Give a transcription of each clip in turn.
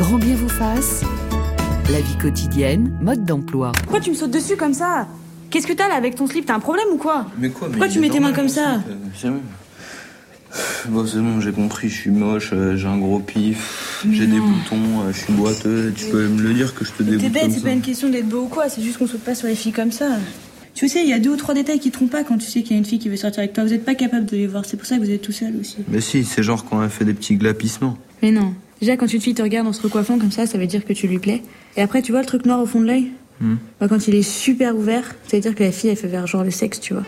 Grand bien vous fasse. La vie quotidienne, mode d'emploi. Pourquoi tu me sautes dessus comme ça? Qu'est-ce que t'as là avec ton slip? T'as un problème ou quoi? Mais quoi Pourquoi tu mets tes mains comme ça? Bon, c'est bon, j'ai compris, je suis moche, euh, j'ai un gros pif, j'ai des boutons, euh, je suis boiteux. Tu peux me le dire que je te dégoûte T'es bête, c'est pas une question d'être beau ou quoi, c'est juste qu'on saute pas sur les filles comme ça. Tu sais, il y a deux ou trois détails qui te trompent pas quand tu sais qu'il y a une fille qui veut sortir avec toi. Vous êtes pas capable de les voir, c'est pour ça que vous êtes tout seul aussi. Mais si, c'est genre quand elle fait des petits glapissements. Mais non. Déjà, quand une fille te regarde en se recoiffant comme ça, ça veut dire que tu lui plais. Et après, tu vois le truc noir au fond de l'œil Hmm. Bah, Quand il est super ouvert, ça veut dire que la fille, elle fait vers genre le sexe, tu vois.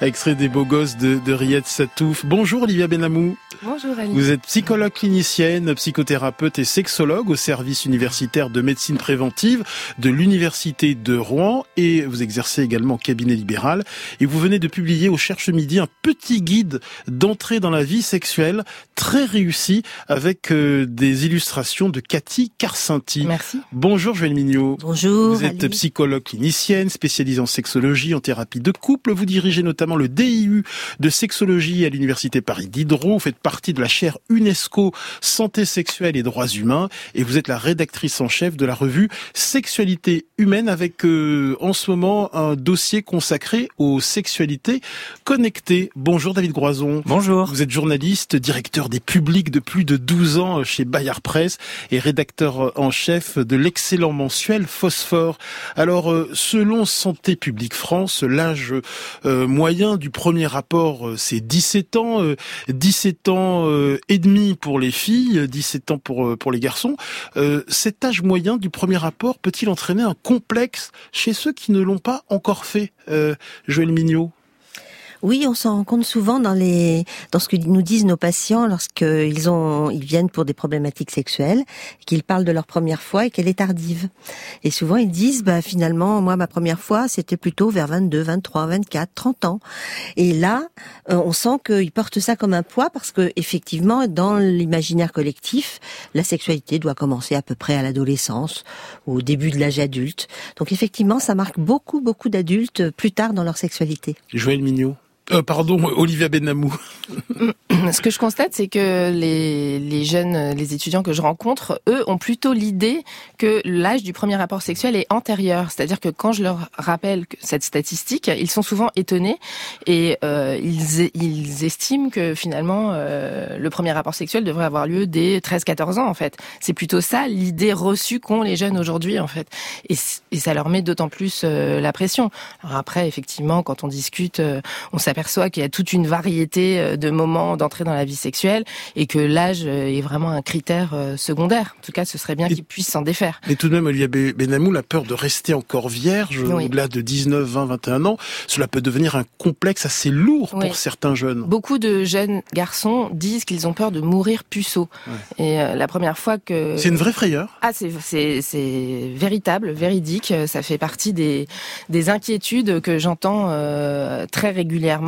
Extrait des beaux gosses de, de Riyad Satouf. Bonjour Olivia Benamou. Bonjour Ali. Vous êtes psychologue clinicienne, psychothérapeute et sexologue au service universitaire de médecine préventive de l'université de Rouen et vous exercez également au cabinet libéral et vous venez de publier au Cherche Midi un petit guide d'entrée dans la vie sexuelle très réussi avec euh, des illustrations de Cathy Carcinti. Merci. Bonjour Joël Mignot. Bonjour. Vous êtes psychologue clinicienne, spécialisée en sexologie, en thérapie de couple. Vous dirigez notamment le DIU de sexologie à l'université Paris Diderot. Vous faites partie de la chaire UNESCO Santé sexuelle et droits humains. Et vous êtes la rédactrice en chef de la revue Sexualité humaine avec euh, en ce moment un dossier consacré aux sexualités connectées. Bonjour David Groison. Bonjour. Vous êtes journaliste, directeur des publics de plus de 12 ans chez Bayard Presse et rédacteur en chef de l'excellent mensuel Phosphore. Alors, euh, selon Santé publique France, l'âge euh, moyen du premier rapport, euh, c'est 17 ans, euh, 17 ans euh, et demi pour les filles, 17 ans pour, euh, pour les garçons. Euh, cet âge moyen du premier rapport peut-il entraîner un complexe chez ceux qui ne l'ont pas encore fait, Joël Mignot? Oui, on s'en rend compte souvent dans les dans ce que nous disent nos patients lorsqu'ils ont ils viennent pour des problématiques sexuelles, qu'ils parlent de leur première fois et qu'elle est tardive. Et souvent ils disent bah finalement moi ma première fois c'était plutôt vers 22, 23, 24, 30 ans. Et là, euh, on sent qu'ils portent ça comme un poids parce que effectivement dans l'imaginaire collectif, la sexualité doit commencer à peu près à l'adolescence, au début de l'âge adulte. Donc effectivement, ça marque beaucoup beaucoup d'adultes plus tard dans leur sexualité. Joël Mignot euh, pardon, Olivia Benamou. Ce que je constate, c'est que les, jeunes, les étudiants que je rencontre, eux, ont plutôt l'idée que l'âge du premier rapport sexuel est antérieur. C'est-à-dire que quand je leur rappelle cette statistique, ils sont souvent étonnés et euh, ils, estiment que finalement euh, le premier rapport sexuel devrait avoir lieu dès 13-14 ans en fait. C'est plutôt ça l'idée reçue qu'ont les jeunes aujourd'hui en fait. Et, ça leur met d'autant plus la pression. Alors après, effectivement, quand on discute, on s'aperçoit qu'il y a toute une variété euh, de moments d'entrée dans la vie sexuelle et que l'âge euh, est vraiment un critère euh, secondaire. En tout cas, ce serait bien qu'ils puissent s'en défaire. Mais tout de même, Olivia Be- Benamou, la peur de rester encore vierge, Oui. au-delà de 19, 20, 21 ans, cela peut devenir un complexe assez lourd Oui. pour certains jeunes. Beaucoup de jeunes garçons disent qu'ils ont peur de mourir puceau. Et euh, la première fois que C'est une vraie frayeur. Ah, c'est véritable, véridique. Ça fait partie des des inquiétudes que j'entends euh, très régulièrement,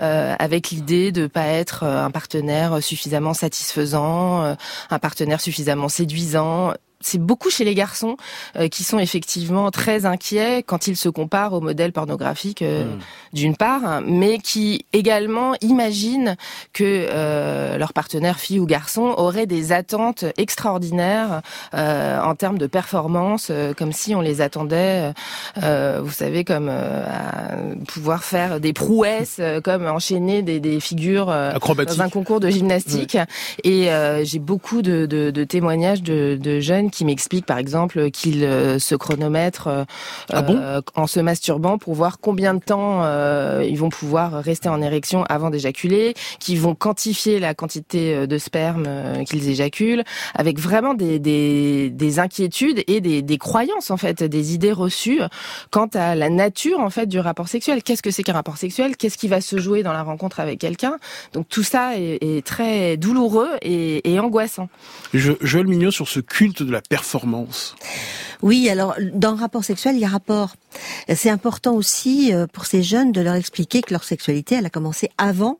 euh, avec l'idée de pas être euh, un partenaire suffisamment satisfaisant, euh, un partenaire suffisamment séduisant. C'est beaucoup chez les garçons euh, qui sont effectivement très inquiets quand ils se comparent au modèle pornographique euh, d'une part, hein, mais qui également imaginent que euh, leur partenaire fille ou garçon aurait des attentes extraordinaires euh, en termes de performance, euh, comme si on les attendait, euh, vous savez, comme euh, à pouvoir faire des prouesses, euh, comme enchaîner des, des figures euh, dans un concours de gymnastique. Et euh, j'ai beaucoup de, de, de témoignages de, de jeunes qui m'expliquent, par exemple, qu'ils euh, se chronomètrent euh, Ah bon? euh, en se masturbant pour voir combien de temps ils vont pouvoir rester en érection avant d'éjaculer, qu'ils vont quantifier la quantité de sperme qu'ils éjaculent, avec vraiment des, des, des inquiétudes et des, des croyances en fait, des idées reçues quant à la nature en fait du rapport sexuel. Qu'est-ce que c'est qu'un rapport sexuel? Qu'est-ce qui va se jouer dans la rencontre avec quelqu'un? Donc tout ça est, est très douloureux et, et angoissant. Je, Joël Mignot sur ce culte de la performance. Oui, alors dans le rapport sexuel, il y a rapport. C'est important aussi euh, pour ces jeunes de leur expliquer que leur sexualité, elle a commencé avant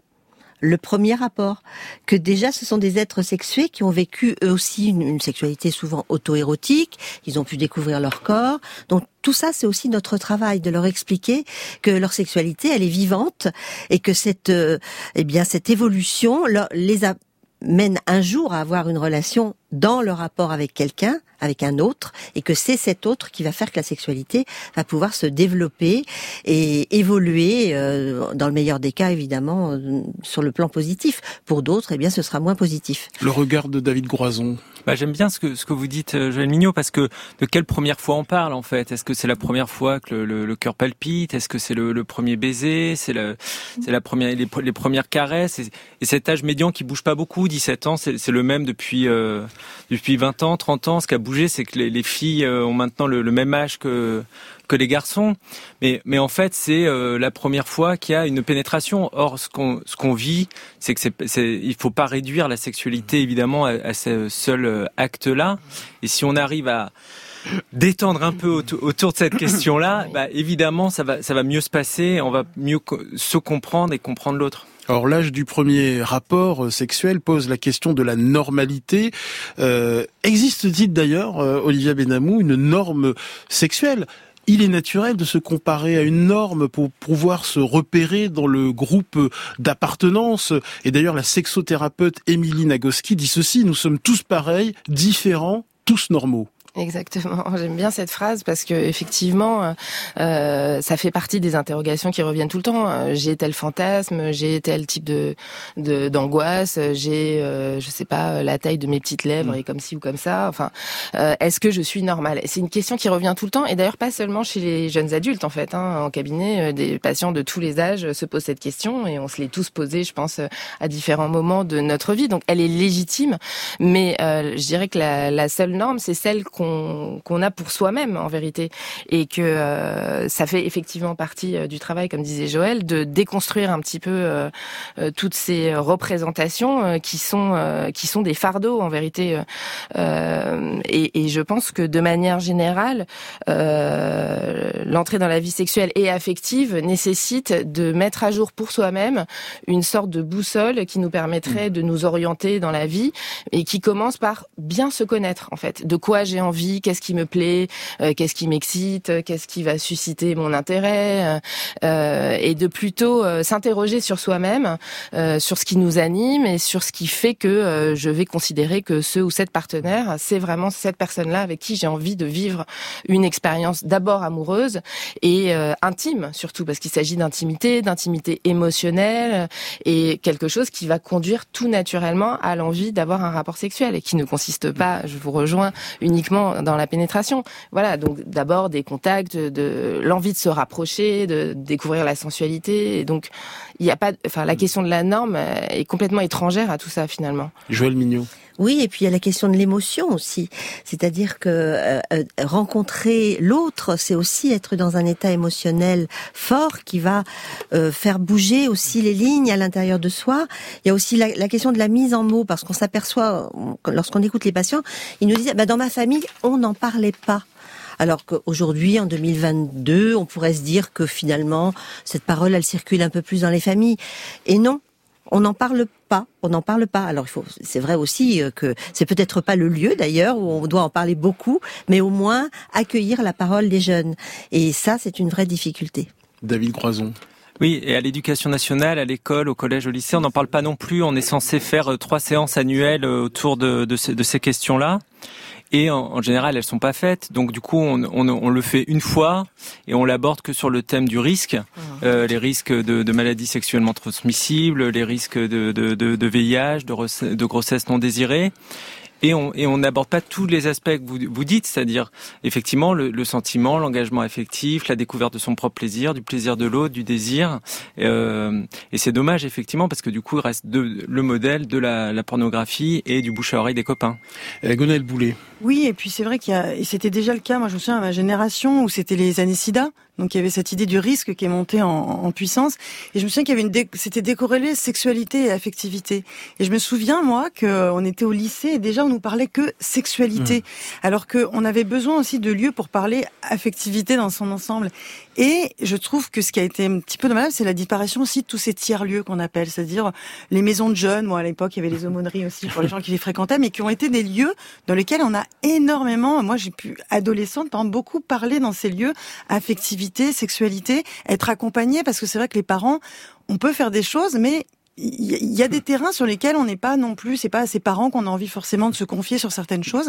le premier rapport, que déjà ce sont des êtres sexués qui ont vécu eux aussi une, sexualité souvent auto-érotique, ils ont pu découvrir leur corps. Donc tout ça, c'est aussi notre travail de leur expliquer que leur sexualité, elle est vivante et que cette, euh, eh bien, cette évolution les amène un jour à avoir une relation dans le rapport avec quelqu'un, avec un autre, et que c'est cet autre qui va faire que la sexualité va pouvoir se développer et évoluer, euh, dans le meilleur des cas évidemment, euh, sur le plan positif. Pour d'autres, eh bien, ce sera moins positif. Le regard de David Groison. Bah, j'aime bien ce que ce que vous dites, euh, Joël Mignot, parce que de quelle première fois on parle en fait? Est-ce que c'est la première fois que le, le, cœur palpite? Est-ce que c'est le, le, premier baiser? C'est la c'est la première les, les premières caresses? Et, et, cet âge médian qui bouge pas beaucoup, 17 ans, c'est le même depuis euh, depuis 20 ans, 30 ans. Ce qui a bougé, c'est que les, les, filles euh, ont maintenant le, même âge que que les garçons, mais mais en fait c'est euh, la première fois qu'il y a une pénétration. Or ce qu'on ce qu'on vit, c'est que c'est il faut pas réduire la sexualité évidemment à, à ce seul euh, acte là. Et si on arrive à d'étendre un peu autour de cette question-là, bah, évidemment, ça va, ça va mieux se passer, on va mieux se comprendre et comprendre l'autre. Alors l'âge du premier rapport euh, sexuel pose la question de la normalité. Euh, Existe-t-il d'ailleurs, euh, Olivia Benamou, une norme sexuelle? Il est naturel de se comparer à une norme pour pouvoir se repérer dans le groupe d'appartenance. Et d'ailleurs, la sexothérapeute Émilie Nagoski dit ceci, nous sommes tous pareils, différents, tous normaux. Exactement. J'aime bien cette phrase parce que effectivement, euh, euh, ça fait partie des interrogations qui reviennent tout le temps. Euh, j'ai tel fantasme, j'ai tel type de d'angoisse, j'ai, euh, je sais pas, la taille de mes petites lèvres mm. et comme ci ou comme ça. Enfin, euh, est-ce que je suis normale? C'est une question qui revient tout le temps et d'ailleurs pas seulement chez les jeunes adultes en fait. Hein, en cabinet, des patients de tous les âges se posent cette question et on se l'est tous posée, je pense, à différents moments de notre vie. Donc elle est légitime, mais je dirais que la, la seule norme, c'est celle qu'on a pour soi-même en vérité, et que euh, ça fait effectivement partie euh, du travail, comme disait Joël, de déconstruire un petit peu euh, toutes ces représentations qui sont qui sont des fardeaux en vérité. Et, et, je pense que de manière générale, l'entrée dans la vie sexuelle et affective nécessite de mettre à jour pour soi-même une sorte de boussole qui nous permettrait de nous orienter dans la vie et qui commence par bien se connaître en fait. De quoi j'ai envie qu'est-ce qui me plaît, euh, qu'est-ce qui m'excite, qu'est-ce qui va susciter mon intérêt, euh, euh, et de plutôt s'interroger sur soi-même, sur ce qui nous anime et sur ce qui fait que je vais considérer que ce ou cette partenaire, c'est vraiment cette personne-là avec qui j'ai envie de vivre une expérience d'abord amoureuse et intime surtout parce qu'il s'agit d'intimité, d'intimité émotionnelle et quelque chose qui va conduire tout naturellement à l'envie d'avoir un rapport sexuel et qui ne consiste pas, je vous rejoins, uniquement dans, la pénétration. Voilà, donc d'abord des contacts, de l'envie de se rapprocher, de découvrir la sensualité. Et donc, il n'y a pas, enfin, la question de la norme est complètement étrangère à tout ça finalement. Joël Mignot. Oui, et puis il y a la question de l'émotion aussi. C'est-à-dire que euh, euh, rencontrer l'autre, c'est aussi être dans un état émotionnel fort qui va euh, faire bouger aussi les lignes à l'intérieur de soi. Il y a aussi la, question de la mise en mots, parce qu'on s'aperçoit, lorsqu'on écoute les patients, ils nous disent, bah, dans ma famille, on n'en parlait pas. Alors qu'aujourd'hui, en 2022, on pourrait se dire que finalement, cette parole, elle circule un peu plus dans les familles. Et non, on n'en parle pas, on n'en parle pas. Alors il faut, c'est vrai aussi euh, que c'est peut-être pas le lieu d'ailleurs où on doit en parler beaucoup, mais au moins accueillir la parole des jeunes. Et ça, c'est une vraie difficulté. David Croison. Oui, et à l'éducation nationale, à l'école, au collège, au lycée, on n'en parle pas non plus. On est censé faire euh, trois séances annuelles euh, autour de, de ces questions-là et en, général elles sont pas faites. Donc du coup on, on, on, le fait une fois et on l'aborde que sur le thème du risque, mmh. euh, les risques de, de, maladies sexuellement transmissibles, les risques de, de, de, de VIH, de, de grossesse non désirée et on et on n'aborde pas tous les aspects que vous, vous dites, c'est-à-dire effectivement le, le sentiment, l'engagement affectif, la découverte de son propre plaisir, du plaisir de l'autre, du désir. Euh, et c'est dommage effectivement parce que du coup il reste de, le modèle de la, la, pornographie et du bouche à oreille des copains. Euh, Gonel Boulet. Oui, et puis c'est vrai qu'il y a, et c'était déjà le cas. Moi, je me souviens à ma génération où c'était les années SIDA, donc il y avait cette idée du risque qui est montée en, en puissance. Et je me souviens qu'il y avait une, c'était décorrélé sexualité et affectivité. Et je me souviens moi qu'on était au lycée et déjà on nous parlait que sexualité, mmh. alors qu'on avait besoin aussi de lieux pour parler affectivité dans son ensemble. Et je trouve que ce qui a été un petit peu dommage, c'est la disparition aussi de tous ces tiers-lieux qu'on appelle, c'est-à-dire les maisons de jeunes. Moi, à l'époque, il y avait les aumôneries aussi pour les gens qui les fréquentaient, mais qui ont été des lieux dans lesquels on a énormément, moi j'ai pu, adolescente, hein, beaucoup parler dans ces lieux, affectivité, sexualité, être accompagné, parce que c'est vrai que les parents, on peut faire des choses, mais il y a des terrains sur lesquels on n'est pas non plus, c'est pas à ses parents qu'on a envie forcément de se confier sur certaines choses.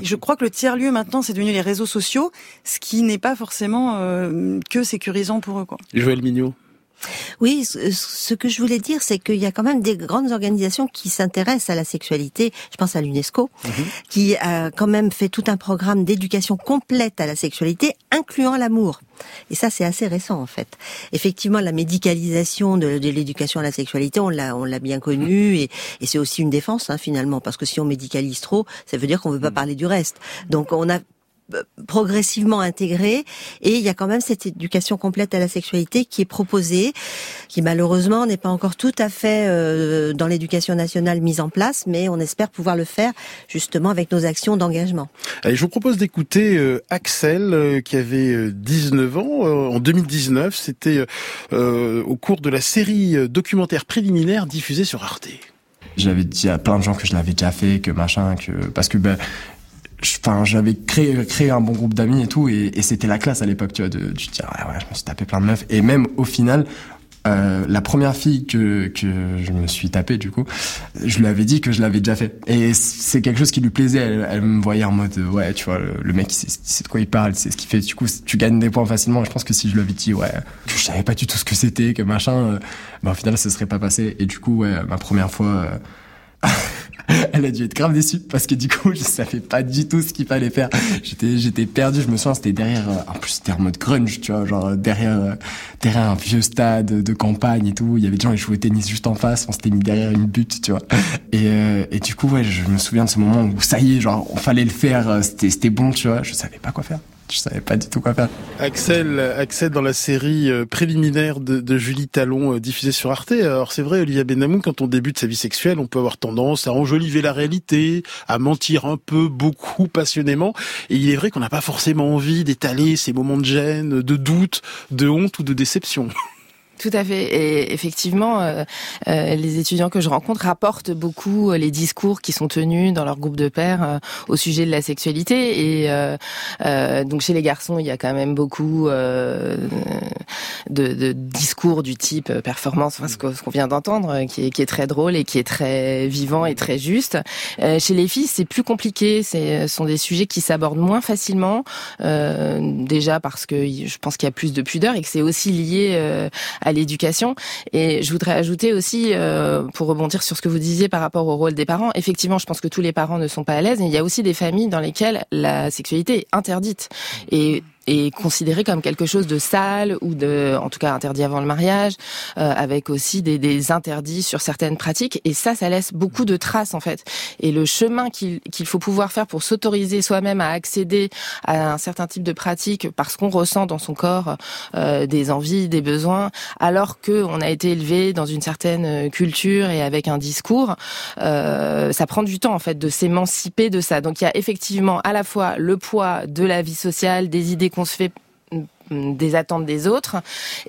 Et je crois que le tiers lieu maintenant, c'est devenu les réseaux sociaux, ce qui n'est pas forcément euh, que sécurisant pour eux. Joël Mignot. Oui, ce que je voulais dire, c'est qu'il y a quand même des grandes organisations qui s'intéressent à la sexualité. Je pense à l'UNESCO, mhm. qui a quand même fait tout un programme d'éducation complète à la sexualité, incluant l'amour. Et ça, c'est assez récent en fait. Effectivement, la médicalisation de, l'éducation à la sexualité, on l'a, on l'a bien connue, et, et c'est aussi une défense hein, finalement, parce que si on médicalise trop, ça veut dire qu'on veut pas mhm. parler du reste. Donc, on a progressivement intégré et il y a quand même cette éducation complète à la sexualité qui est proposée, qui malheureusement n'est pas encore tout à fait euh, dans l'éducation nationale mise en place, mais on espère pouvoir le faire justement avec nos actions d'engagement. Allez, je vous propose d'écouter euh, Axel euh, qui avait 19 ans en 2019. C'était au cours de la série documentaire préliminaire diffusée sur Arte. J'avais dit à plein de gens que je l'avais déjà fait, que machin, que parce que ben enfin j'avais créé créé un bon groupe d'amis et tout et, et c'était la classe à l'époque tu vois de, tu te dis ouais, ouais je me suis tapé plein de meufs. Et même au final euh, la première fille que que je me suis tapé du coup je lui avais dit que je l'avais déjà fait. Et c'est quelque chose qui lui plaisait. Elle, elle me voyait en mode ouais tu vois le, mec il sait, de quoi il parle c'est ce qu'il fait. Du coup tu gagnes des points facilement. Et je pense que si je lui avais dit ouais que je savais pas du tout ce que c'était que machin euh, bah, au final ça serait pas passé. Et du coup ouais ma première fois euh, elle a dû être grave déçue parce que du coup, je savais pas du tout ce qu'il fallait faire. J'étais, j'étais perdu. Je me souviens, c'était derrière, euh, en plus, c'était en mode grunge, tu vois, genre euh, derrière, euh, derrière un vieux stade de campagne et tout. Il y avait des gens qui jouaient au tennis juste en face. On s'était mis derrière une butte, tu vois. Et, et du coup, ouais, je me souviens de ce moment où ça y est, genre, on fallait le faire. C'était, c'était bon, tu vois. Je savais pas quoi faire je savais pas du tout quoi faire. Axel, Axel dans la série euh, préliminaire de, Julie Talon euh, diffusée sur Arte. Alors c'est vrai, Olivia Benamou, quand on débute sa vie sexuelle, on peut avoir tendance à enjoliver la réalité, à mentir un peu, beaucoup, passionnément. Et il est vrai qu'on n'a pas forcément envie d'étaler ces moments de gêne, de doute, de honte ou de déception. Tout à fait. Et effectivement, euh, euh, les étudiants que je rencontre rapportent beaucoup euh, les discours qui sont tenus dans leur groupe de pairs au sujet de la sexualité. Et donc chez les garçons, il y a quand même beaucoup de, de, discours du type performance, enfin, ce qu'on vient d'entendre, qui est, qui est très drôle et qui est très vivant et très juste. chez les filles, c'est plus compliqué. Ce sont des sujets qui s'abordent moins facilement. déjà parce que je pense qu'il y a plus de pudeur et que c'est aussi lié à l'éducation. Et je voudrais ajouter aussi, euh, pour rebondir sur ce que vous disiez par rapport au rôle des parents, effectivement, je pense que tous les parents ne sont pas à l'aise, il y a aussi des familles dans lesquelles la sexualité est interdite. Et est considéré comme quelque chose de sale ou de, en tout cas interdit avant le mariage, euh, avec aussi des, des, interdits sur certaines pratiques. Et ça, ça laisse beaucoup de traces en fait. Et le chemin qu'il faut pouvoir faire pour s'autoriser soi-même à accéder à un certain type de pratique parce qu'on ressent dans son corps euh, des envies, des besoins, alors que on a été élevé dans une certaine culture et avec un discours, euh, ça prend du temps en fait de s'émanciper de ça. Donc il y a effectivement à la fois le poids de la vie sociale, des idées qu'on se fait des attentes des autres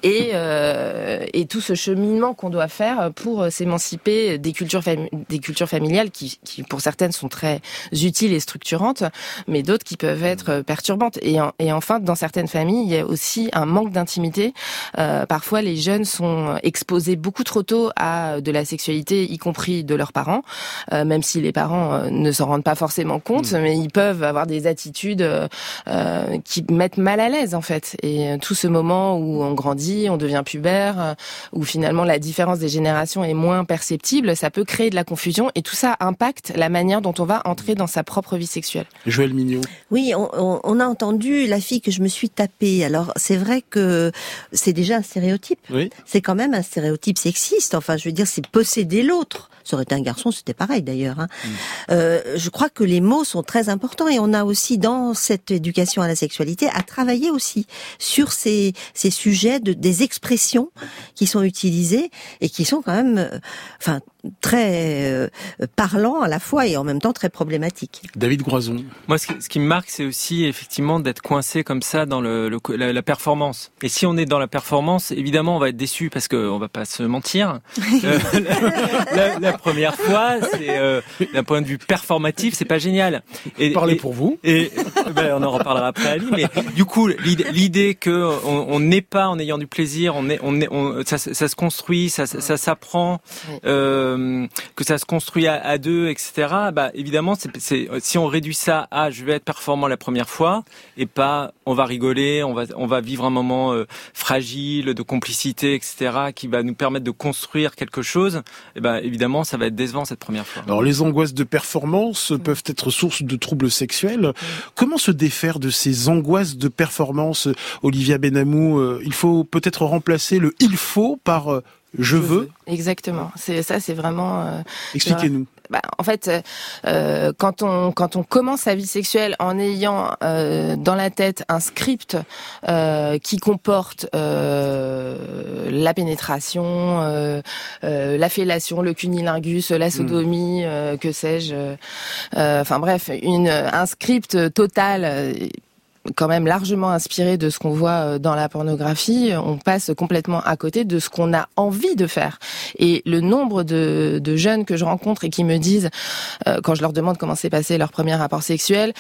et, euh, et tout ce cheminement qu'on doit faire pour s'émanciper des cultures des cultures familiales qui, qui pour certaines sont très utiles et structurantes mais d'autres qui peuvent être perturbantes. Et, et enfin dans certaines familles il y a aussi un manque d'intimité. Euh, parfois les jeunes sont exposés beaucoup trop tôt à de la sexualité y compris de leurs parents euh, même si les parents euh, ne s'en rendent pas forcément compte mmh. mais ils peuvent avoir des attitudes euh, qui mettent mal à l'aise en fait et euh, tout ce moment où on grandit, on devient pubère, euh, où finalement la différence des générations est moins perceptible, ça peut créer de la confusion et tout ça impacte la manière dont on va entrer dans sa propre vie sexuelle. Joël Mignot. Oui, on, on a entendu la fille que je me suis tapée. Alors c'est vrai que c'est déjà un stéréotype. Oui. C'est quand même un stéréotype sexiste. Enfin, je veux dire, c'est posséder l'autre. Ça aurait été un garçon, c'était pareil d'ailleurs. Hein. Mm. Euh, je crois que les mots sont très importants et on a aussi dans cette éducation à la sexualité à travailler aussi sur ces, ces sujets de des expressions qui sont utilisées et qui sont quand même, euh, enfin très euh, parlants à la fois et en même temps très problématiques. David Groison. Moi, ce qui, ce qui me marque, c'est aussi effectivement d'être coincé comme ça dans le, le- la, la performance. Et si on est dans la performance, évidemment, on va être déçu parce que on va pas se mentir. Euh, la, la- la première fois, c'est euh, d'un point de vue performatif, c'est pas génial. Et, Parlez et- pour vous. Et ben, on en reparlera après Ali, mais du coup l'idée- l'idée que on on n'est pas en ayant du plaisir, on est, on est, on- ça, se- ça se construit, ça, ça, ça s'apprend, Oui. Euh, que ça se construit à, deux, etc. Bah évidemment, si on réduit ça à je vais être performant la première fois et pas on va rigoler, on va, vivre un moment euh, fragile de complicité, etc. qui va nous permettre de construire quelque chose. Et ben évidemment, ça va être décevant cette première fois. Alors les angoisses de performance peuvent être source de troubles sexuels. Comment se défaire de ces angoisses de performance, Olivia Benamou? Euh, Il faut peut-être remplacer le il faut par je veux. Exactement. C'est ça, c'est vraiment. euh, Expliquez-nous. bah, en fait, euh, quand on quand on commence sa vie sexuelle en ayant euh, dans la tête un script euh, qui comporte euh, la pénétration, euh, euh, la fellation, le cunilingus, la sodomie, euh, que sais-je, euh, enfin bref, une un script total. Quand même largement inspiré de ce qu'on voit euh, dans la pornographie, on passe complètement à côté de ce qu'on a envie de faire. Et le nombre de, de jeunes que je rencontre et qui me disent, euh, quand je leur demande comment s'est passé leur premier rapport sexuel,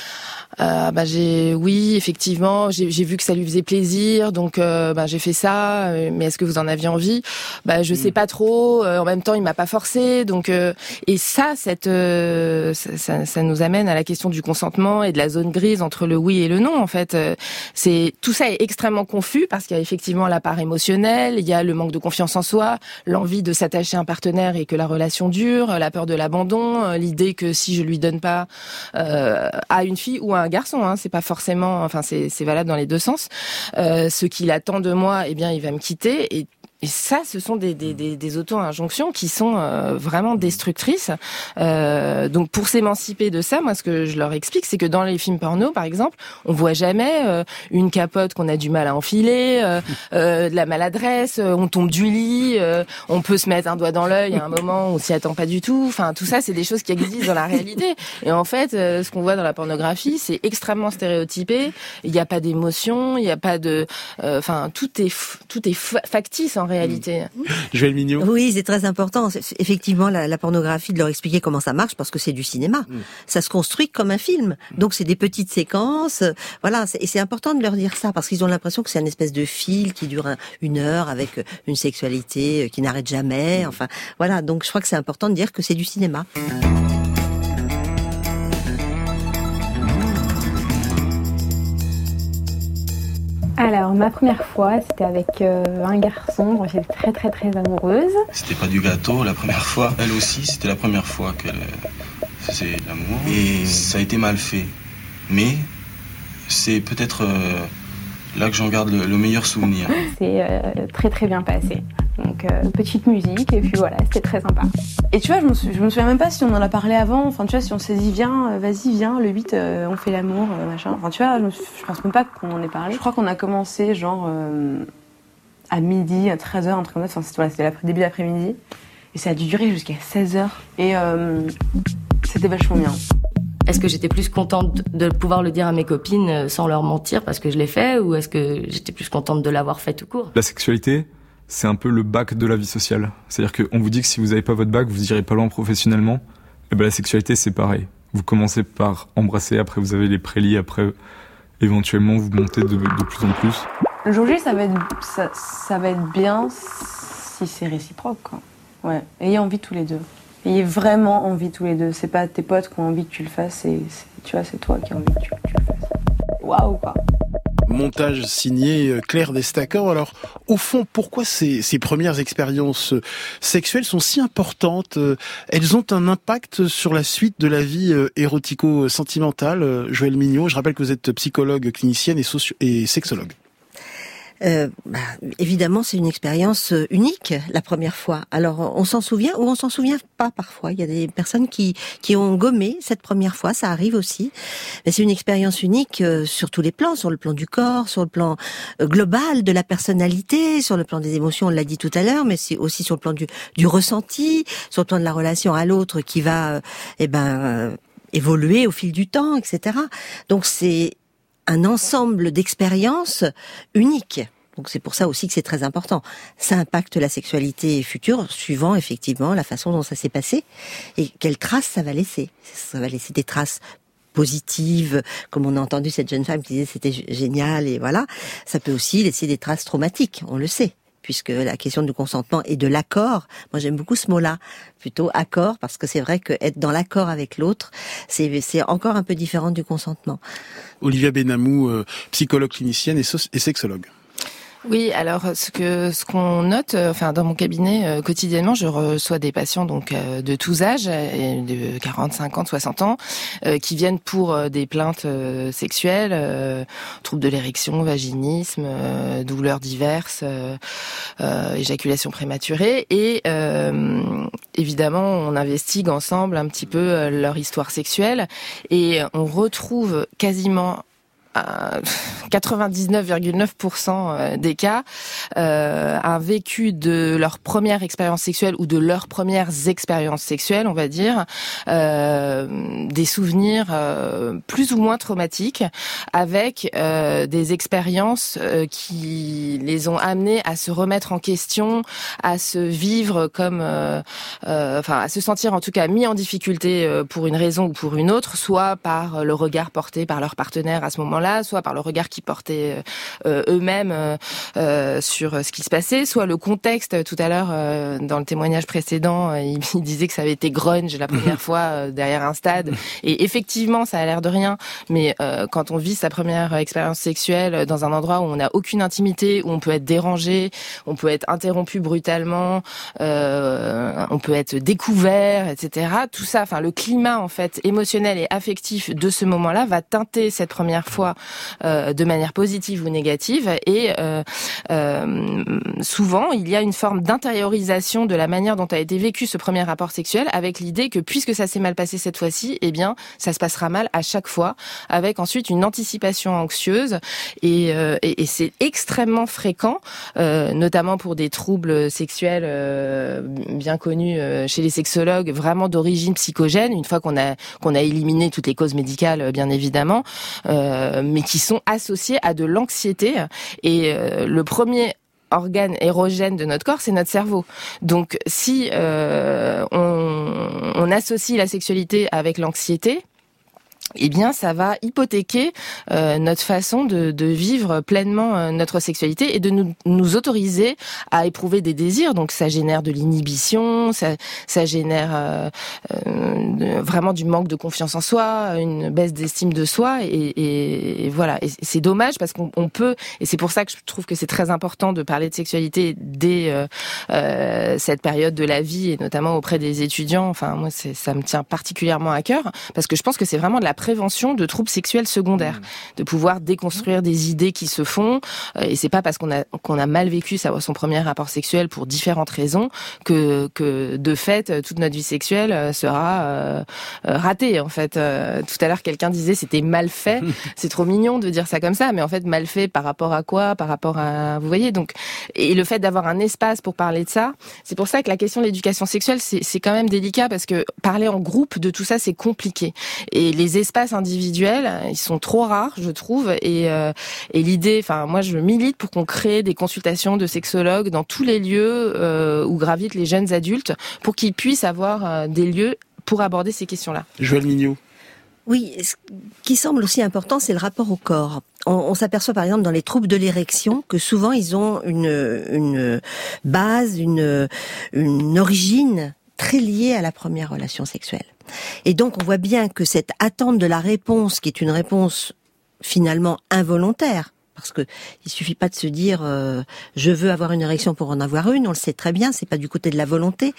euh, bah j'ai, oui, effectivement, j'ai vu que ça lui faisait plaisir, donc euh, bah, j'ai fait ça. euh, Mais est-ce que vous en aviez envie? Bah je sais pas trop. euh, en même temps, il m'a pas forcé, donc euh, et ça, cette, euh, ça, ça, ça nous amène à la question du consentement et de la zone grise entre le oui et le non. En fait, Euh, c'est tout ça est extrêmement confus parce qu'il y a effectivement la part émotionnelle, il y a le manque de confiance en soi, l'envie de s'attacher à un partenaire et que la relation dure, la peur de l'abandon, euh, l'idée que si je lui donne pas euh, à une fille ou à un garçon, hein, c'est pas forcément, enfin c'est valable dans les deux sens, ce qu'il attend de moi, eh bien il va me quitter et et ça, ce sont des, des, des, des auto-injonctions qui sont euh, vraiment destructrices. Euh, donc, pour s'émanciper de ça, moi, ce que je leur explique, c'est que dans les films porno, par exemple, on voit jamais euh, une capote qu'on a du mal à enfiler, euh, euh, de la maladresse, euh, on tombe du lit, euh, on peut se mettre un doigt dans l'œil à un moment où on s'y attend pas du tout. Enfin, tout ça, c'est des choses qui existent dans la réalité. Et en fait, euh, ce qu'on voit dans la pornographie, c'est extrêmement stéréotypé. Il n'y a pas d'émotion, il n'y a pas de, euh, enfin, tout est tout est fa- factice en réalité. Joël Mignot. Oui, c'est très important. Effectivement, la, la pornographie, de leur expliquer comment ça marche, parce que c'est du cinéma. Ça se construit comme un film. Donc, c'est des petites séquences. euh, Voilà, et c'est important de leur dire ça, parce qu'ils ont l'impression que c'est une espèce de fil qui dure un- une heure avec euh, une sexualité euh, qui n'arrête jamais. Enfin, voilà. Donc, je crois que c'est important de dire que c'est du cinéma. Alors, ma première fois, c'était avec euh, un garçon dont j'étais très très très amoureuse. C'était pas du gâteau la première fois. Elle aussi, c'était la première fois qu'elle euh, faisait l'amour. Et ça a été mal fait. Mais c'est peut-être euh, là que j'en garde le, le meilleur souvenir. C'est euh, très très bien passé. Donc, euh, petite musique, et puis voilà, c'était très sympa. Et tu vois, je me, sou- je me souviens même pas si on en a parlé avant. Enfin, tu vois, si on s'est dit, viens, euh, vas-y, viens, le 8, euh, on fait l'amour, euh, machin. Enfin, tu vois, je, me suis- je pense même pas qu'on en ait parlé. Je crois qu'on a commencé, genre, euh, à midi, à 13h, un truc comme ça. Enfin, c'était voilà, début d'après-midi. Et ça a dû durer jusqu'à 16h. Et euh, c'était vachement bien. Est-ce que j'étais plus contente de pouvoir le dire à mes copines euh, sans leur mentir parce que je l'ai fait ou est-ce que j'étais plus contente de l'avoir fait tout court? La sexualité, c'est un peu le bac de la vie sociale. C'est-à-dire qu'on vous dit que si vous n'avez pas votre bac, vous irez pas loin professionnellement. Et ben la sexualité, c'est pareil. Vous commencez par embrasser, après vous avez les prélis, après éventuellement vous montez de, de plus en plus. Le jour J, ça va être, ça, ça va être bien si c'est réciproque, quoi. Ouais. Ayez envie tous les deux. Ayez vraiment envie tous les deux. C'est pas tes potes qui ont envie que tu le fasses, c'est- tu vois, c'est toi qui as envie que tu, le fasses. Waouh, quoi. Montage signé euh, Claire Destacan. Alors, au fond, pourquoi ces, ces premières expériences euh, sexuelles sont si importantes Euh, Elles ont un impact sur la suite de la vie érotico-sentimentale. Joël Mignot, je rappelle que vous êtes psychologue clinicienne et, socio- et sexologue. Euh, bah, évidemment, c'est une expérience euh, unique la première fois. Alors, on s'en souvient ou on s'en souvient pas parfois. Il y a des personnes qui qui ont gommé cette première fois, ça arrive aussi. Mais c'est une expérience unique euh, sur tous les plans, sur le plan du corps, sur le plan global de la personnalité, sur le plan des émotions, on l'a dit tout à l'heure, mais c'est aussi sur le plan du, du ressenti, sur le plan de la relation à l'autre qui va, eh ben, évoluer au fil du temps, etc. Donc c'est un ensemble d'expériences uniques. Donc c'est pour ça aussi que c'est très important. Ça impacte la sexualité future suivant effectivement la façon dont ça s'est passé et quelles traces ça va laisser. Ça va laisser des traces positives, comme on a entendu cette jeune femme qui disait c'était génial et voilà. Ça peut aussi laisser des traces traumatiques, on le sait puisque la question du consentement et de l'accord, moi j'aime beaucoup ce mot-là, plutôt accord, parce que c'est vrai que être dans l'accord avec l'autre, c'est encore un peu différent du consentement. Olivia Benamou, euh, psychologue clinicienne et sexologue. Oui, alors ce que ce qu'on note, euh, enfin dans mon cabinet euh, quotidiennement, je reçois des patients donc euh, de tous âges, de 40, 50, 60 ans, qui viennent pour des plaintes sexuelles, troubles de l'érection, vaginisme, douleurs diverses, éjaculation prématurée, et évidemment on investigue ensemble un petit peu leur histoire sexuelle et on retrouve quasiment 99,9% euh, des cas, euh, un vécu de leur première expérience sexuelle ou de leurs premières expériences sexuelles, on va dire, euh, des souvenirs euh, plus ou moins traumatiques, avec euh, des expériences qui les ont amenés à se remettre en question, à se vivre comme, enfin, à se sentir en tout cas mis en difficulté pour une raison ou pour une autre, soit par le regard porté par leur partenaire à ce moment-là soit par le regard qu'ils portaient euh, eux-mêmes euh, sur ce qui se passait, soit le contexte. Tout à l'heure, euh, dans le témoignage précédent, il, disait que ça avait été grunge la première fois derrière un stade. Et effectivement, ça a l'air de rien, mais quand on vit sa première expérience sexuelle dans un endroit où on n'a aucune intimité, où on peut être dérangé, on peut être interrompu brutalement, on peut être découvert, etc. Tout ça, enfin le climat en fait émotionnel et affectif de ce moment-là va teinter cette première fois euh, de manière positive ou négative. Et euh, euh, souvent, il y a une forme d'intériorisation de la manière dont a été vécu ce premier rapport sexuel, avec l'idée que puisque ça s'est mal passé cette fois-ci, eh bien, ça se passera mal à chaque fois, avec ensuite une anticipation anxieuse. Et, c'est extrêmement fréquent, notamment pour des troubles sexuels bien connus chez les sexologues, vraiment d'origine psychogène. Une fois qu'on a éliminé toutes les causes médicales, bien évidemment, mais qui sont associés à de l'anxiété. Et euh, le premier organe érogène de notre corps, c'est notre cerveau. Donc si euh, on, on associe la sexualité avec l'anxiété, eh bien, ça va hypothéquer euh, notre façon de, de, vivre pleinement euh, notre sexualité et de nous, nous, autoriser à éprouver des désirs. Donc, ça génère de l'inhibition, ça, ça, génère euh, euh vraiment du manque de confiance en soi, une baisse d'estime de soi, et, et, voilà. Et c'est dommage parce qu'on peut, et c'est pour ça que je trouve que c'est très important de parler de sexualité dès euh, cette période de la vie et notamment auprès des étudiants. Enfin, moi, ça me tient particulièrement à cœur parce que je pense que c'est vraiment de la prévention de troubles sexuels secondaires, mmh. de pouvoir déconstruire des idées qui se font. Euh, et c'est pas parce qu'on a qu'on a mal vécu son premier rapport sexuel pour différentes raisons que que de fait toute notre vie sexuelle euh, sera euh, ratée. En fait, tout à l'heure quelqu'un disait c'était mal fait. c'est trop mignon de dire ça comme ça, mais en fait mal fait par rapport à quoi? Par rapport à vous voyez donc et le fait d'avoir un espace pour parler de ça, c'est pour ça que la question de l'éducation sexuelle c'est quand même délicat parce que parler en groupe de tout ça c'est compliqué et les espaces individuels, ils sont trop rares, je trouve. Et, euh, et l'idée, enfin, moi, je milite pour qu'on crée des consultations de sexologues dans tous les lieux euh, où gravitent les jeunes adultes, pour qu'ils puissent avoir euh, des lieux pour aborder ces questions-là. Joël Mignot. Oui, ce qui semble aussi important, c'est le rapport au corps. On, on s'aperçoit par exemple dans les troubles de l'érection que souvent ils ont une, une base, une, une origine très liée à la première relation sexuelle. Et donc on voit bien que cette attente de la réponse, qui est une réponse finalement involontaire, parce que il suffit pas de se dire euh, je veux avoir une érection pour en avoir une, on le sait très bien, c'est pas du côté de la volonté.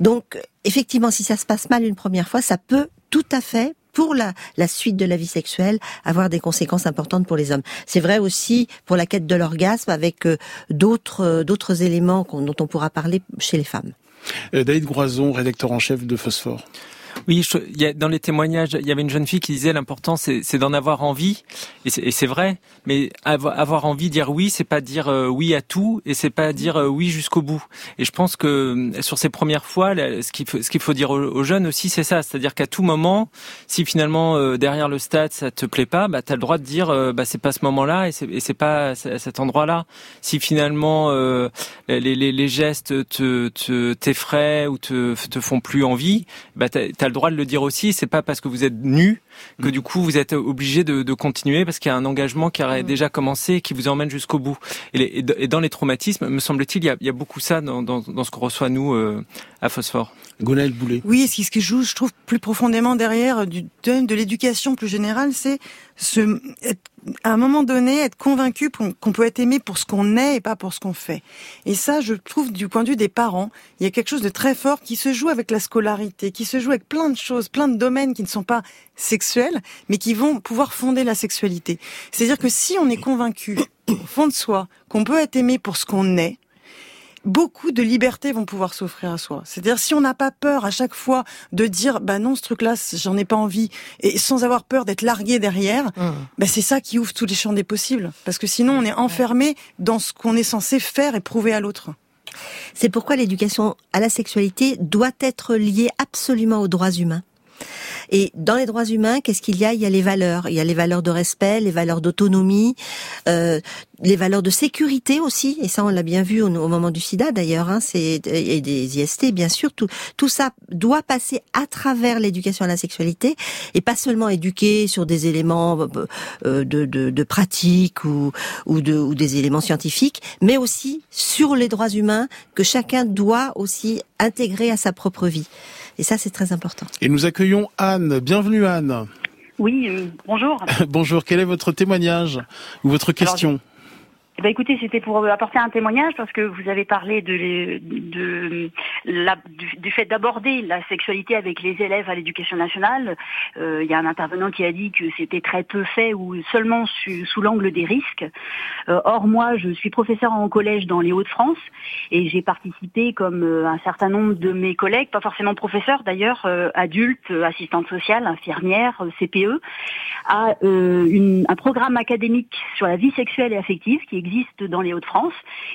Donc effectivement, si ça se passe mal une première fois, ça peut tout à fait pour la, suite de la vie sexuelle, avoir des conséquences importantes pour les hommes. C'est vrai aussi pour la quête de l'orgasme avec euh, d'autres euh, d'autres éléments dont on pourra parler chez les femmes. David Groison, rédacteur en chef de Phosphore. Oui, je, y a, dans les témoignages, il y avait une jeune fille qui disait l'important c'est d'en avoir envie, et c'est vrai. Mais avoir, envie, dire oui, c'est pas dire euh, oui à tout, et c'est pas dire euh, oui jusqu'au bout. Et je pense que euh, sur ces premières fois, ce qu'il faut, qu'il faut dire aux, jeunes aussi, c'est ça, c'est-à-dire qu'à tout moment, si finalement derrière le stade ça te plaît pas, bah t'as le droit de dire bah c'est pas ce moment-là et c'est pas cet endroit-là. Si finalement les, les, les, gestes te t'effraient ou te, te font plus envie, bah t'as as le droit de le dire aussi. C'est pas parce que vous êtes nu que du coup vous êtes obligé de, de continuer parce qu'il y a un engagement qui aurait mm. déjà commencé et qui vous emmène jusqu'au bout. Et, et, dans les traumatismes, me semble-t-il, il y a, il y a beaucoup ça dans, dans, dans ce qu'on reçoit nous euh, à Phosphore. Gonel Boulet. Oui, ce qui, ce qui joue, je trouve, plus profondément derrière du thème de l'éducation plus générale, c'est ce, à un moment donné, être convaincu qu'on peut être aimé pour ce qu'on est et pas pour ce qu'on fait. Et ça, je trouve, du point de vue des parents, il y a quelque chose de très fort qui se joue avec la scolarité, qui se joue avec plein de choses, plein de domaines qui ne sont pas sexuels, mais qui vont pouvoir fonder la sexualité. C'est-à-dire que si on est convaincu, au fond de soi, qu'on peut être aimé pour ce qu'on est, beaucoup de libertés vont pouvoir s'offrir à soi. C'est-à-dire si on n'a pas peur à chaque fois de dire bah non ce truc-là j'en ai pas envie et sans avoir peur d'être largué derrière, mmh. bah c'est ça qui ouvre tous les champs des possibles parce que sinon on est enfermé dans ce qu'on est censé faire et prouver à l'autre. C'est pourquoi l'éducation à la sexualité doit être liée absolument aux droits humains. Et dans les droits humains, qu'est-ce qu'il y a? Il y a les valeurs. Il y a les valeurs de respect, les valeurs d'autonomie, euh, les valeurs de sécurité aussi. Et ça, on l'a bien vu au, moment du SIDA d'ailleurs. Hein, c'est et des IST, bien sûr. Tout, tout ça doit passer à travers l'éducation à la sexualité et pas seulement éduquer sur des éléments euh, de, de, de pratique ou, ou, de, ou des éléments scientifiques, mais aussi sur les droits humains que chacun doit aussi intégrer à sa propre vie. Et ça, c'est très important. Et nous accueillons Anne. Bienvenue Anne. Oui, euh, bonjour. bonjour, quel est votre témoignage ou votre question? Eh ben, écoutez, c'était pour apporter un témoignage parce que vous avez parlé de, de la, du, fait d'aborder la sexualité avec les élèves à l'éducation nationale. Euh, il y a un intervenant qui a dit que c'était très peu fait ou seulement sous l'angle des risques. Euh, or, moi, je suis professeur en collège dans les Hauts-de-France et j'ai participé, comme euh, un certain nombre de mes collègues, pas forcément professeurs d'ailleurs, adultes, assistantes sociales, infirmières, CPE, à une, un programme académique sur la vie sexuelle et affective qui existe dans les Hauts-de-France,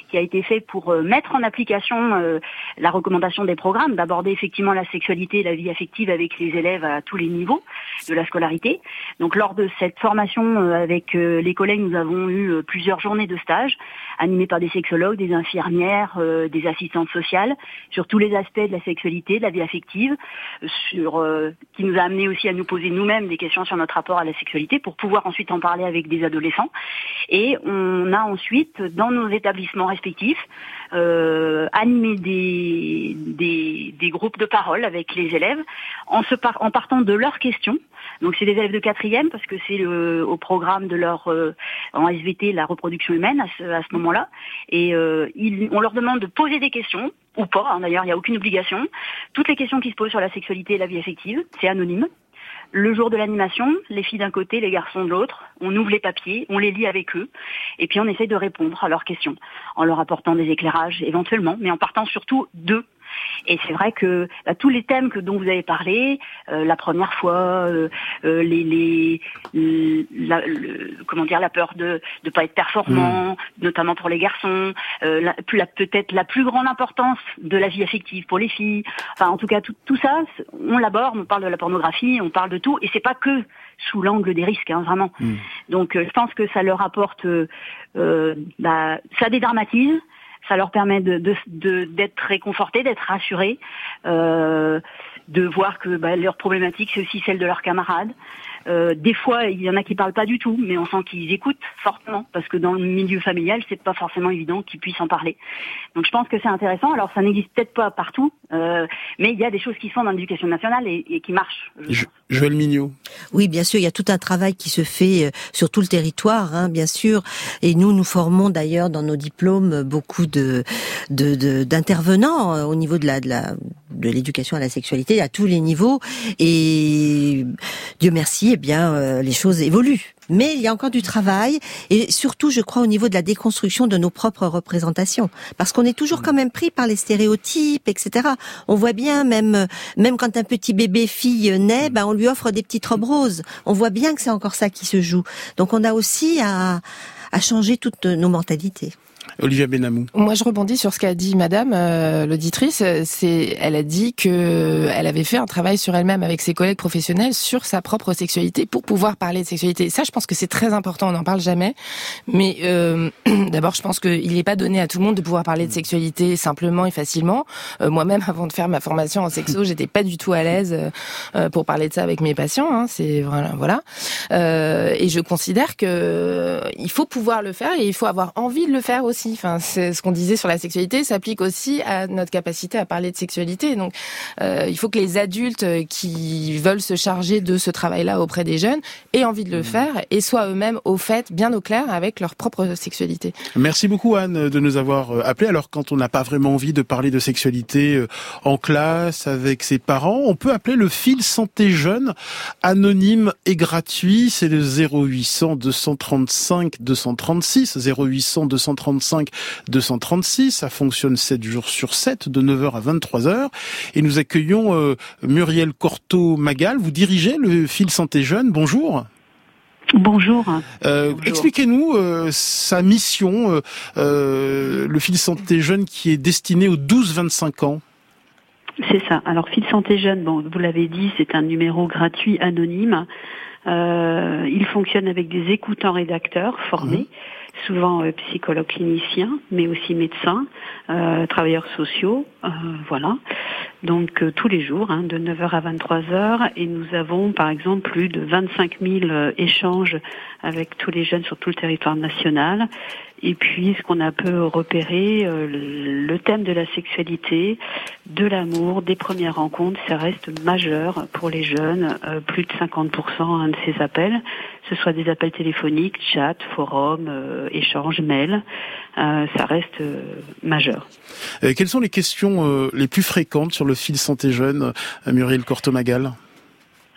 qui a été fait pour euh, mettre en application euh, la recommandation des programmes, d'aborder effectivement la sexualité et la vie affective avec les élèves à tous les niveaux de la scolarité. Donc lors de cette formation euh, avec les collègues, nous avons eu plusieurs journées de stage animées par des sexologues, des infirmières, des assistantes sociales, sur tous les aspects de la sexualité, de la vie affective, sur qui nous a amené aussi à nous poser nous-mêmes des questions sur notre rapport à la sexualité pour pouvoir ensuite en parler avec des adolescents. Et on a ensuite, dans nos établissements respectifs, euh, animé des, des, des, groupes de parole avec les élèves en, se en partant de leurs questions. Donc c'est des élèves de quatrième parce que c'est au programme de leur euh, en SVT la reproduction humaine à ce, à ce moment-là. Et euh, on leur demande de poser des questions ou pas. Hein, D'ailleurs, il n'y a aucune obligation. Toutes les questions qui se posent sur la sexualité et la vie affective, c'est anonyme. Le jour de l'animation, les filles d'un côté, les garçons de l'autre, on ouvre les papiers, on les lit avec eux, et puis on essaye de répondre à leurs questions, en leur apportant des éclairages éventuellement, mais en partant surtout d'eux et c'est vrai que bah, tous les thèmes que dont vous avez parlé, euh, la première fois, euh, euh, les, les la, comment dire, la peur de ne pas être performant, mm. notamment pour les garçons, la, peut-être la plus grande importance de la vie affective pour les filles. Enfin, en tout cas, tout, tout ça, on l'aborde, on parle de la pornographie, on parle de tout, et c'est pas que sous l'angle des risques, hein, vraiment. Mm. Donc, je pense que ça leur apporte, bah, ça dédramatise ça leur permet de, d'être réconfortés, d'être rassurés, euh, de voir que bah, leur problématique c'est aussi celle de leurs camarades. Euh, des fois, il y en a qui parlent pas du tout, mais on sent qu'ils écoutent fortement parce que dans le milieu familial, c'est pas forcément évident qu'ils puissent en parler. Donc je pense que c'est intéressant. Alors ça n'existe peut-être pas partout, euh, mais il y a des choses qui sont dans l'éducation nationale et, et qui marchent. Je, Joël Mignot. Oui, bien sûr, il y a tout un travail qui se fait euh, sur tout le territoire, hein, bien sûr. Et nous, nous formons d'ailleurs dans nos diplômes beaucoup de d'intervenants de, au niveau de la de la de l'éducation à la sexualité à tous les niveaux. Et Dieu merci, eh bien, euh, les choses évoluent. Mais il y a encore du travail et surtout, je crois, au niveau de la déconstruction de nos propres représentations, parce qu'on est toujours quand même pris par les stéréotypes, etc. On voit bien, même même quand un petit bébé fille naît, ben on lui offre des petites robes roses. On voit bien que c'est encore ça qui se joue. Donc on a aussi à à changer toutes nos mentalités. Olivia Benamou. Moi, je rebondis sur ce qu'a dit Madame euh, l'auditrice. C'est, elle a dit que elle avait fait un travail sur elle-même avec ses collègues professionnels sur sa propre sexualité pour pouvoir parler de sexualité. Ça, je pense que c'est très important. On n'en parle jamais. Mais euh, d'abord, je pense qu'il n'est pas donné à tout le monde de pouvoir parler de sexualité simplement et facilement. Euh, moi-même, avant de faire ma formation en sexo, j'étais pas du tout à l'aise pour parler de ça avec mes patients. Hein. C'est voilà. et je considère que il faut pouvoir le faire et il faut avoir envie de le faire aussi. Enfin, c'est ce qu'on disait sur la sexualité s'applique aussi à notre capacité à parler de sexualité. Donc, euh, il faut que les adultes qui veulent se charger de ce travail-là auprès des jeunes aient envie de le mmh. faire et soient eux-mêmes au fait, bien au clair avec leur propre sexualité. Merci beaucoup Anne de nous avoir euh, appelé. Alors, quand on n'a pas vraiment envie de parler de sexualité euh, en classe avec ses parents, on peut appeler le fil santé jeune, anonyme et gratuit. C'est le 0800 235 236 0800 235 236. Ça fonctionne 7 jours sur 7, de 9h à 23h. Et nous accueillons euh, Muriel Corto-Magal. Vous dirigez le fil Santé Jeune. Bonjour. Bonjour. Euh, expliquez-nous euh, sa mission, le fil santé jeune qui est destiné aux 12-25 ans. C'est ça. Alors fil santé jeune, bon, vous l'avez dit, c'est un numéro gratuit anonyme. il fonctionne avec des écoutants rédacteurs formés. Mmh souvent euh, psychologues cliniciens, mais aussi médecins, euh, travailleurs sociaux, euh, voilà. Donc tous les jours, hein, de 9h à 23h, et nous avons par exemple plus de 25 000 échanges avec tous les jeunes sur tout le territoire national. Et puis, ce qu'on a peu repéré, le thème de la sexualité, de l'amour, des premières rencontres, ça reste majeur pour les jeunes. plus de 50% un de ces appels, ce soit des appels téléphoniques, chat, forum, euh, échanges, mail, euh, ça reste euh, majeur. quelles sont les questions les plus fréquentes sur le fil santé jeune, Muriel Cortomagal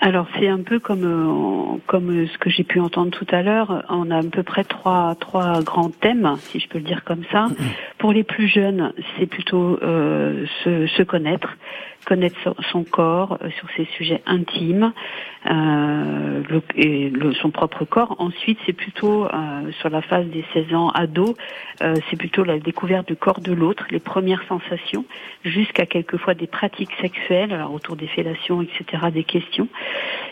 alors c'est un peu comme comme ce que j'ai pu entendre tout à l'heure. On a à peu près trois trois grands thèmes, si je peux le dire comme ça. Pour les plus jeunes, c'est plutôt se, se connaître, connaître son corps euh, sur ses sujets intimes euh, le, et son propre corps. Ensuite, c'est plutôt euh, sur la phase des 16 ans ados, c'est plutôt la découverte du corps de l'autre, les premières sensations, jusqu'à quelquefois des pratiques sexuelles, alors autour des fellations, etc., des questions.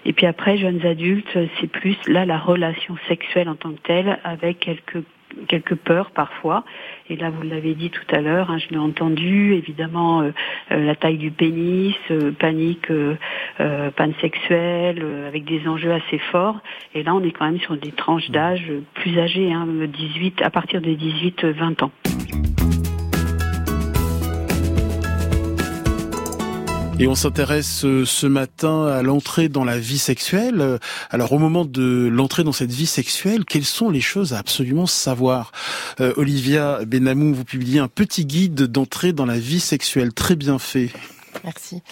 Et puis après, jeunes adultes, c'est plus là la relation sexuelle en tant que telle, avec quelques quelques peurs parfois. Et là, vous l'avez dit tout à l'heure, hein, je l'ai entendu, évidemment, euh, euh, la taille du pénis, euh, panique pansexuelle, avec des enjeux assez forts. Et là, on est quand même sur des tranches d'âge plus âgées, hein, 18, à partir de 18-20 ans. Et on s'intéresse euh, ce matin à l'entrée dans la vie sexuelle. Alors au moment de l'entrée dans cette vie sexuelle, quelles sont les choses à absolument savoir? Euh, Olivia Benamou, vous publiez un petit guide d'entrée dans la vie sexuelle très bien fait. Merci.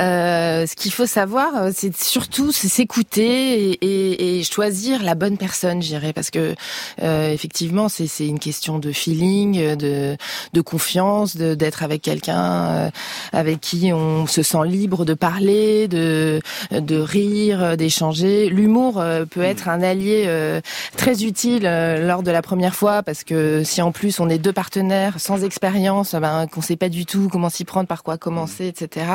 Euh, ce qu'il faut savoir, euh, c'est surtout s'écouter et, et, choisir la bonne personne, j'irais, parce que euh, effectivement, c'est une question de feeling, de, de confiance, d'être avec quelqu'un euh, avec qui on se sent libre de parler, de, de rire, d'échanger. L'humour euh, peut être un allié très utile lors de la première fois, parce que si en plus on est deux partenaires sans expérience, ben, qu'on sait pas du tout comment s'y prendre, par quoi commencer etc.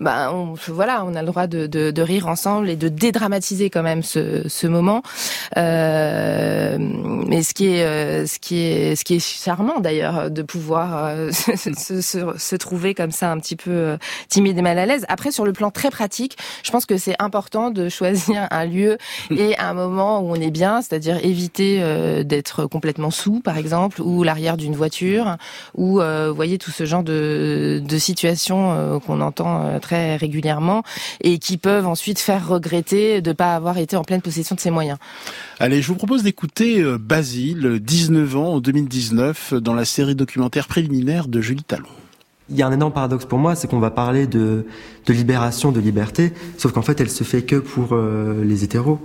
Bah, on, voilà, on a le droit de, rire ensemble et de dédramatiser quand même ce, moment. Euh, mais ce qui est, euh, ce qui est, ce qui est charmant d'ailleurs, de pouvoir euh, se, trouver comme ça un petit peu timide et mal à l'aise. Après, sur le plan très pratique, je pense que c'est important de choisir un lieu et un moment où on est bien, c'est-à-dire éviter d'être complètement sous, par exemple, ou l'arrière d'une voiture, ou vous voyez tout ce genre de, de situations qu'on entend très régulièrement et qui peuvent ensuite faire regretter de ne pas avoir été en pleine possession de ses moyens. Allez, je vous propose d'écouter Basile, 19 ans en 2019, dans la série documentaire préliminaire de Julie Talon. Il y a un énorme paradoxe pour moi, c'est qu'on va parler de, de, libération, de liberté, sauf qu'en fait, elle se fait que pour euh, les hétéros.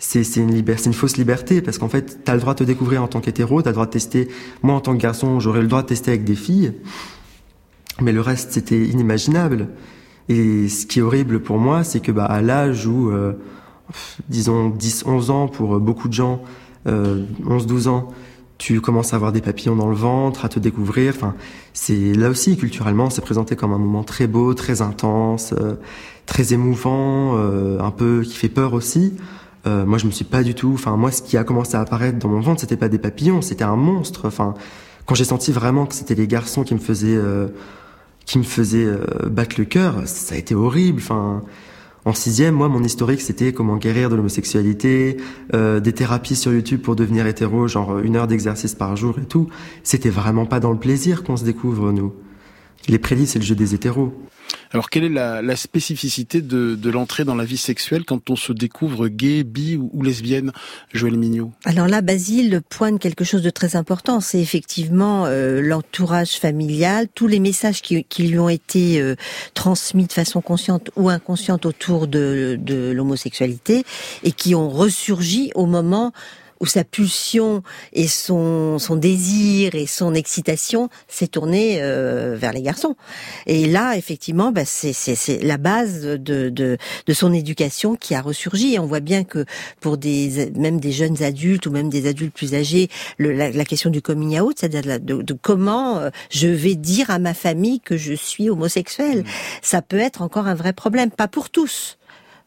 C'est une, une, fausse liberté, parce qu'en fait, tu as le droit de te découvrir en tant qu'hétéro, tu as le droit de tester, moi en tant que garçon, j'aurais le droit de tester avec des filles, mais le reste, c'était inimaginable. Et ce qui est horrible pour moi, c'est que bah, à l'âge où, euh, disons, 10, 11 ans pour beaucoup de gens, euh, 11, 12 ans, tu commences à avoir des papillons dans le ventre, à te découvrir. Enfin, c'est là aussi culturellement, c'est présenté comme un moment très beau, très intense, euh, très émouvant, euh, un peu qui fait peur aussi. Euh, moi, je me suis pas du tout. Enfin, moi, ce qui a commencé à apparaître dans mon ventre, c'était pas des papillons, c'était un monstre. Enfin, quand j'ai senti vraiment que c'était les garçons qui me faisaient qui me faisaient battre le cœur, ça a été horrible. En sixième, moi, mon historique, c'était comment guérir de l'homosexualité, euh, des thérapies sur YouTube pour devenir hétéro, genre une heure d'exercice par jour et tout. C'était vraiment pas dans le plaisir qu'on se découvre, nous. Les prélis, c'est le jeu des hétéros. Alors, quelle est la, la spécificité de, l'entrée dans la vie sexuelle quand on se découvre gay, bi ou, lesbienne, Joël Mignot? Alors là, Basile pointe quelque chose de très important. C'est effectivement euh, l'entourage familial, tous les messages qui, qui lui ont été euh, transmis de façon consciente ou inconsciente autour de, de l'homosexualité et qui ont ressurgi au moment où sa pulsion et son, son désir et son excitation s'est tourné euh, vers les garçons. Et là, effectivement, bah, c'est la base de, de, de, son éducation qui a ressurgi. On voit bien que pour des même des jeunes adultes ou même des adultes plus âgés, le, la, question du coming out, c'est-à-dire de, de, comment euh, je vais dire à ma famille que je suis homosexuel, ça peut être encore un vrai problème. Pas pour tous.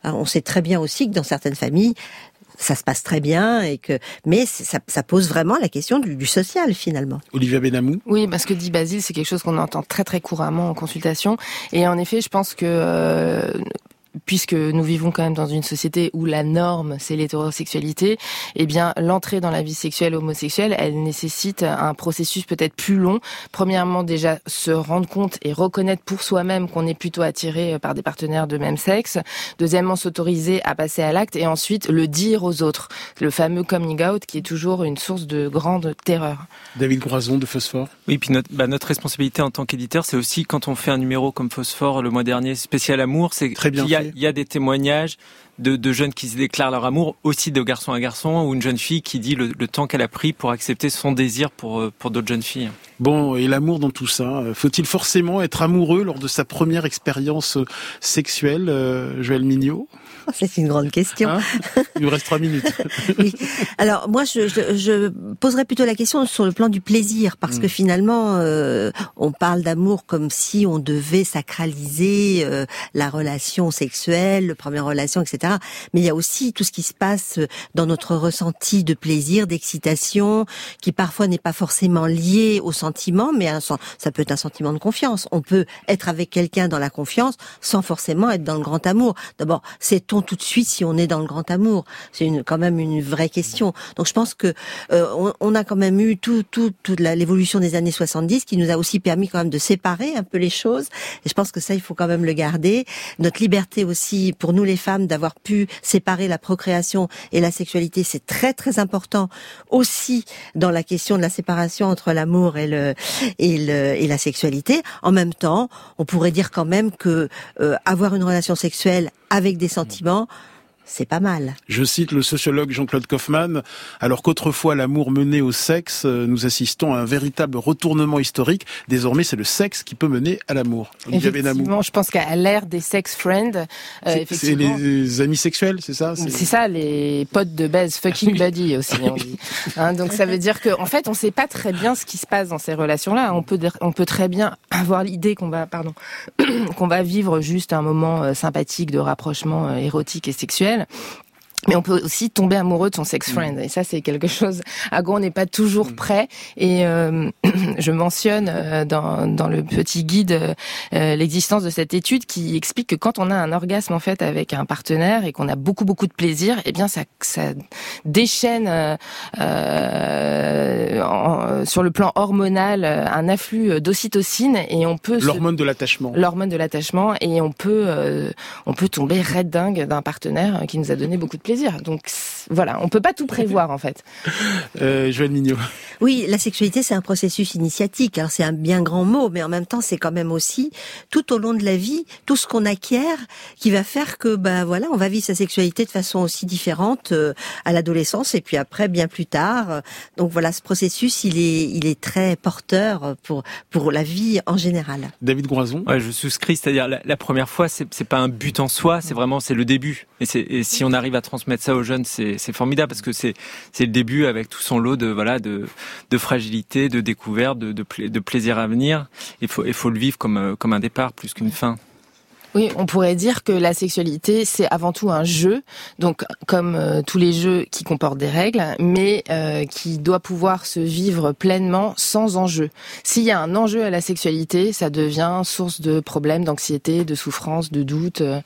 On sait très bien aussi que dans certaines familles, ça se passe très bien et que, mais ça, ça pose vraiment la question du, du, social finalement. Olivia Benamou. Oui, parce que dit Basile, c'est quelque chose qu'on entend très très couramment en consultation. Et en effet, je pense que euh, puisque nous vivons quand même dans une société où la norme c'est l'hétérosexualité, eh bien l'entrée dans la vie sexuelle homosexuelle, elle nécessite un processus peut-être plus long. Premièrement, déjà se rendre compte et reconnaître pour soi-même qu'on est plutôt attiré par des partenaires de même sexe. Deuxièmement, s'autoriser à passer à l'acte et ensuite le dire aux autres. Le fameux coming out qui est toujours une source de grande terreur. David Groison de Phosphore. Oui, puis notre, bah, notre responsabilité en tant qu'éditeur, c'est aussi quand on fait un numéro comme Phosphore le mois dernier spécial amour, c'est très bien il y a des témoignages de, de, jeunes qui se déclarent leur amour, aussi de garçon à garçon, ou une jeune fille qui dit le, le temps qu'elle a pris pour accepter son désir pour, euh, pour d'autres jeunes filles. Bon, et l'amour dans tout ça, euh, faut-il forcément être amoureux lors de sa première expérience euh, sexuelle, Joël Mignot? C'est une grande question. Hein Il nous reste trois minutes. oui. Alors moi, je, je, je, poserais plutôt la question sur le plan du plaisir, parce mm. que finalement, euh, on parle d'amour comme si on devait sacraliser euh, la relation sexuelle, la première relation, etc. Mais il y a aussi tout ce qui se passe dans notre ressenti de plaisir, d'excitation, qui parfois n'est pas forcément lié au sentiment, mais un, ça peut être un sentiment de confiance. On peut être avec quelqu'un dans la confiance sans forcément être dans le grand amour. D'abord, tout de suite si on est dans le grand amour C'est quand même une vraie question. Donc je pense que euh, on, on, a quand même eu tout, tout, toute l'évolution des années 70 qui nous a aussi permis quand même de séparer un peu les choses. Et je pense que ça, il faut quand même le garder. Notre liberté aussi, pour nous les femmes, d'avoir pu séparer la procréation et la sexualité, c'est très très important aussi dans la question de la séparation entre l'amour et le, et le et la sexualité. En même temps, on pourrait dire quand même que euh, avoir une relation sexuelle avec des sentiments bâtiment c'est pas mal. Je cite le sociologue Jean-Claude Kaufmann, alors qu'autrefois l'amour menait au sexe, euh, nous assistons à un véritable retournement historique. Désormais, c'est le sexe qui peut mener à l'amour. Effectivement, je pense qu'à l'ère des sex friends, euh, c'est les amis sexuels, c'est ça? C'est ça, les potes de baise, fucking buddy aussi. On dit. Hein, donc ça veut dire qu'en en fait, on sait pas très bien ce qui se passe dans ces relations-là. On peut, on peut très bien avoir l'idée qu'on va, pardon, qu'on va vivre juste un moment euh, sympathique de rapprochement érotique et sexuel 때는 mais on peut aussi tomber amoureux de son sex mm. friend et ça c'est quelque chose à quoi on n'est pas toujours mm. prêt et euh, je mentionne euh, dans, dans le petit guide euh, l'existence de cette étude qui explique que quand on a un orgasme en fait avec un partenaire et qu'on a beaucoup beaucoup de plaisir eh bien ça ça déchaîne sur le plan hormonal un afflux d'ocytocine et on peut l'hormone de l'attachement l'hormone de l'attachement et on peut on peut tomber red dingue d'un partenaire qui nous a donné beaucoup de plaisir donc voilà, on peut pas tout prévoir en fait. Euh, Joël Mignot. Oui, la sexualité c'est un processus initiatique. Alors c'est un bien grand mot, mais en même temps c'est quand même aussi tout au long de la vie tout ce qu'on acquiert qui va faire que ben voilà, on va vivre sa sexualité de façon aussi différente euh, à l'adolescence et puis après bien plus tard. Donc voilà, ce processus il est il est très porteur pour pour la vie en général. David Groison. Ouais, je souscris, c'est-à-dire la, première fois c'est c'est pas un but en soi, c'est vraiment c'est le début. Et, et si on arrive à transmettre ça aux jeunes, c'est formidable parce que c'est le début avec tout son lot de voilà de, de fragilité, de découverte, de, de, plaisir à venir. Il faut, il faut le vivre comme, comme un départ plus qu'une fin. Oui, on pourrait dire que la sexualité, c'est avant tout un jeu, donc comme euh, tous les jeux qui comportent des règles, mais euh, qui doit pouvoir se vivre pleinement sans enjeu. S'il y a un enjeu à la sexualité, ça devient source de problèmes, d'anxiété, de souffrance, de doute. Euh,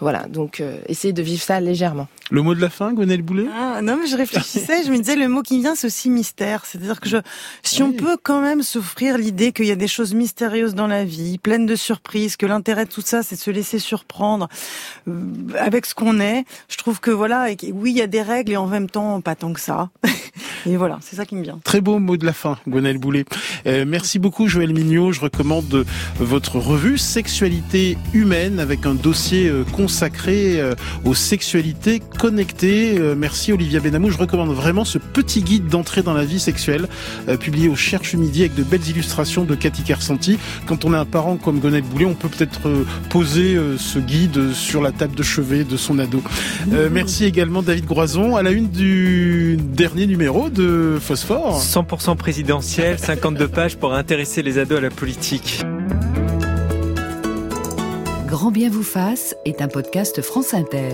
voilà, donc essayez de vivre ça légèrement. Le mot de la fin, Gwenelle Boulet? Ah, Non, mais je réfléchissais, je me disais, le mot qui vient, c'est aussi mystère. C'est-à-dire que je, si on peut quand même s'offrir l'idée qu'il y a des choses mystérieuses dans la vie, pleines de surprises, que l'intérêt de tout ça, c'est se laisser surprendre euh, avec ce qu'on est. Je trouve que voilà, oui, il y a des règles et en même temps pas tant que ça. et voilà, c'est ça qui me vient. Très beau mot de la fin, Gonel Boulet. Euh, merci beaucoup, Joël Mignot. Je recommande votre revue Sexualité humaine avec un dossier euh, consacré aux sexualités connectées. merci, Olivia Benamou. Je recommande vraiment ce petit guide d'entrée dans la vie sexuelle publié au Cherche Midi avec de belles illustrations de Cathy Kersanti. Quand on a un parent comme Gonel Boulet, on peut peut-être poser ce guide sur la table de chevet de son ado. Euh, merci également David Groison à la une du dernier numéro de Phosphore. 100% présidentiel, 52 pages pour intéresser les ados à la politique. Grand bien vous fasse est un podcast France Inter.